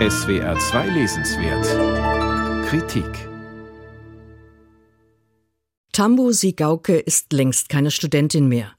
SWR 2 Lesenswert Kritik Tambo Sigauke ist längst keine Studentin mehr.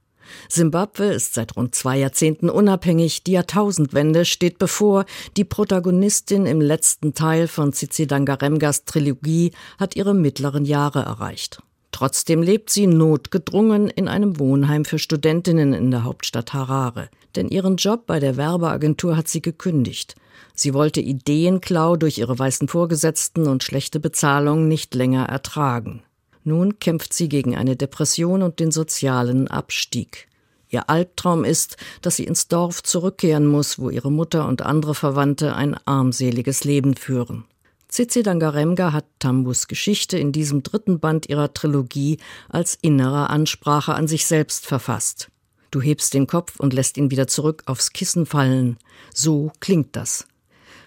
Simbabwe ist seit rund zwei Jahrzehnten unabhängig, die Jahrtausendwende steht bevor, die Protagonistin im letzten Teil von Tsitsi Dangaremgas Trilogie hat ihre mittleren Jahre erreicht. Trotzdem lebt sie notgedrungen in einem Wohnheim für Studentinnen in der Hauptstadt Harare. Denn ihren Job bei der Werbeagentur hat sie gekündigt. Sie wollte Ideenklau durch ihre weißen Vorgesetzten und schlechte Bezahlung nicht länger ertragen. Nun kämpft sie gegen eine Depression und den sozialen Abstieg. Ihr Albtraum ist, dass sie ins Dorf zurückkehren muss, wo ihre Mutter und andere Verwandte ein armseliges Leben führen. Tsitsi Dangaremga hat Tambus Geschichte in diesem dritten Band ihrer Trilogie als innere Ansprache an sich selbst verfasst. Du hebst den Kopf und lässt ihn wieder zurück aufs Kissen fallen. So klingt das.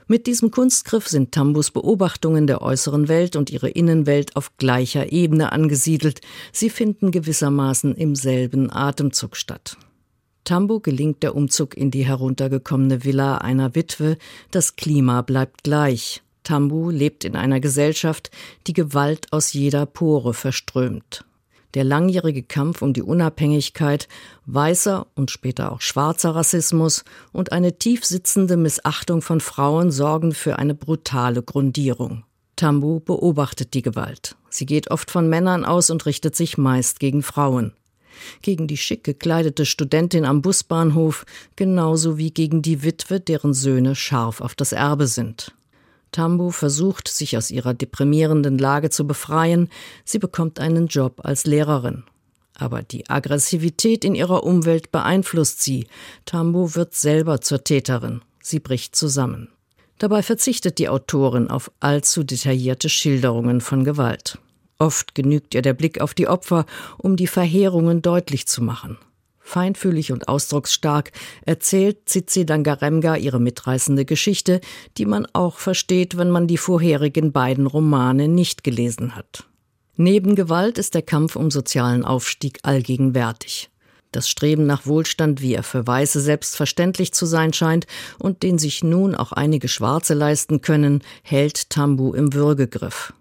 Mit diesem Kunstgriff sind Tambus Beobachtungen der äußeren Welt und ihre Innenwelt auf gleicher Ebene angesiedelt. Sie finden gewissermaßen im selben Atemzug statt. Tambo gelingt der Umzug in die heruntergekommene Villa einer Witwe. Das Klima bleibt gleich. Tambu lebt in einer Gesellschaft, die Gewalt aus jeder Pore verströmt. Der langjährige Kampf um die Unabhängigkeit, weißer und später auch schwarzer Rassismus und eine tief sitzende Missachtung von Frauen sorgen für eine brutale Grundierung. Tambu beobachtet die Gewalt. Sie geht oft von Männern aus und richtet sich meist gegen Frauen. Gegen die schick gekleidete Studentin am Busbahnhof, genauso wie gegen die Witwe, deren Söhne scharf auf das Erbe sind. Tambu versucht, sich aus ihrer deprimierenden Lage zu befreien. Sie bekommt einen Job als Lehrerin. Aber die Aggressivität in ihrer Umwelt beeinflusst sie. Tambu wird selber zur Täterin. Sie bricht zusammen. Dabei verzichtet die Autorin auf allzu detaillierte Schilderungen von Gewalt. Oft genügt ihr der Blick auf die Opfer, um die Verheerungen deutlich zu machen. Feinfühlig und ausdrucksstark erzählt Tsitsi Dangaremga ihre mitreißende Geschichte, die man auch versteht, wenn man die vorherigen beiden Romane nicht gelesen hat. Neben Gewalt ist der Kampf um sozialen Aufstieg allgegenwärtig. Das Streben nach Wohlstand, wie er für Weiße selbstverständlich zu sein scheint und den sich nun auch einige Schwarze leisten können, hält Tambu im Würgegriff.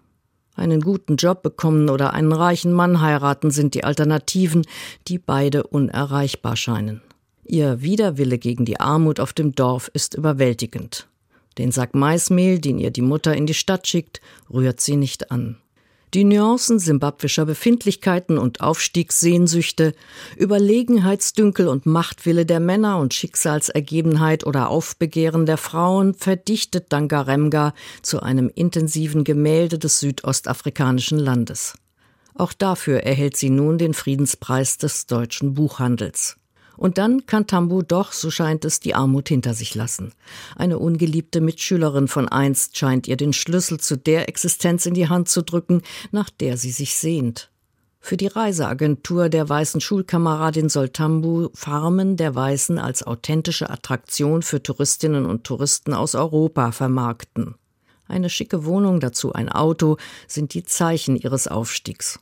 Einen guten Job bekommen oder einen reichen Mann heiraten sind die Alternativen, die beide unerreichbar scheinen. Ihr Widerwille gegen die Armut auf dem Dorf ist überwältigend. Den Sack Maismehl, den ihr die Mutter in die Stadt schickt, rührt sie nicht an. Die Nuancen simbabwischer Befindlichkeiten und Aufstiegssehnsüchte, Überlegenheitsdünkel und Machtwille der Männer und Schicksalsergebenheit oder Aufbegehren der Frauen verdichtet Dangaremga zu einem intensiven Gemälde des südostafrikanischen Landes. Auch dafür erhält sie nun den Friedenspreis des deutschen Buchhandels. Und dann kann Tambu doch, so scheint es, die Armut hinter sich lassen. Eine ungeliebte Mitschülerin von einst scheint ihr den Schlüssel zu der Existenz in die Hand zu drücken, nach der sie sich sehnt. Für die Reiseagentur der weißen Schulkameradin soll Tambu Farmen der Weißen als authentische Attraktion für Touristinnen und Touristen aus Europa vermarkten. Eine schicke Wohnung, dazu ein Auto, sind die Zeichen ihres Aufstiegs.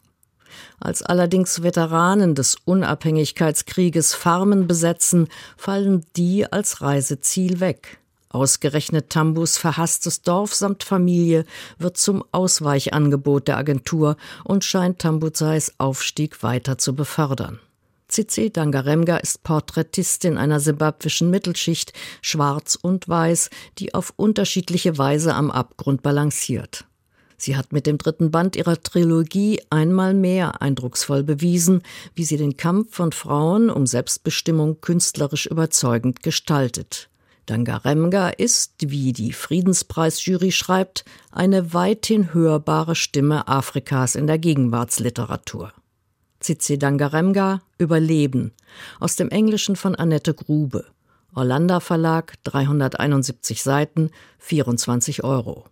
Als allerdings Veteranen des Unabhängigkeitskrieges Farmen besetzen, fallen die als Reiseziel weg. Ausgerechnet Tambus verhasstes Dorf samt Familie wird zum Ausweichangebot der Agentur und scheint Tambuzais Aufstieg weiter zu befördern. Tsitsi Dangaremga ist Porträtistin einer simbabwischen Mittelschicht, schwarz und weiß, die auf unterschiedliche Weise am Abgrund balanciert. Sie hat mit dem dritten Band ihrer Trilogie einmal mehr eindrucksvoll bewiesen, wie sie den Kampf von Frauen um Selbstbestimmung künstlerisch überzeugend gestaltet. Dangaremga ist, wie die Friedenspreisjury schreibt, eine weithin hörbare Stimme Afrikas in der Gegenwartsliteratur. Tsitsi Dangaremga Überleben aus dem Englischen von Annette Grube. Orlando Verlag, 371 Seiten, 24 Euro.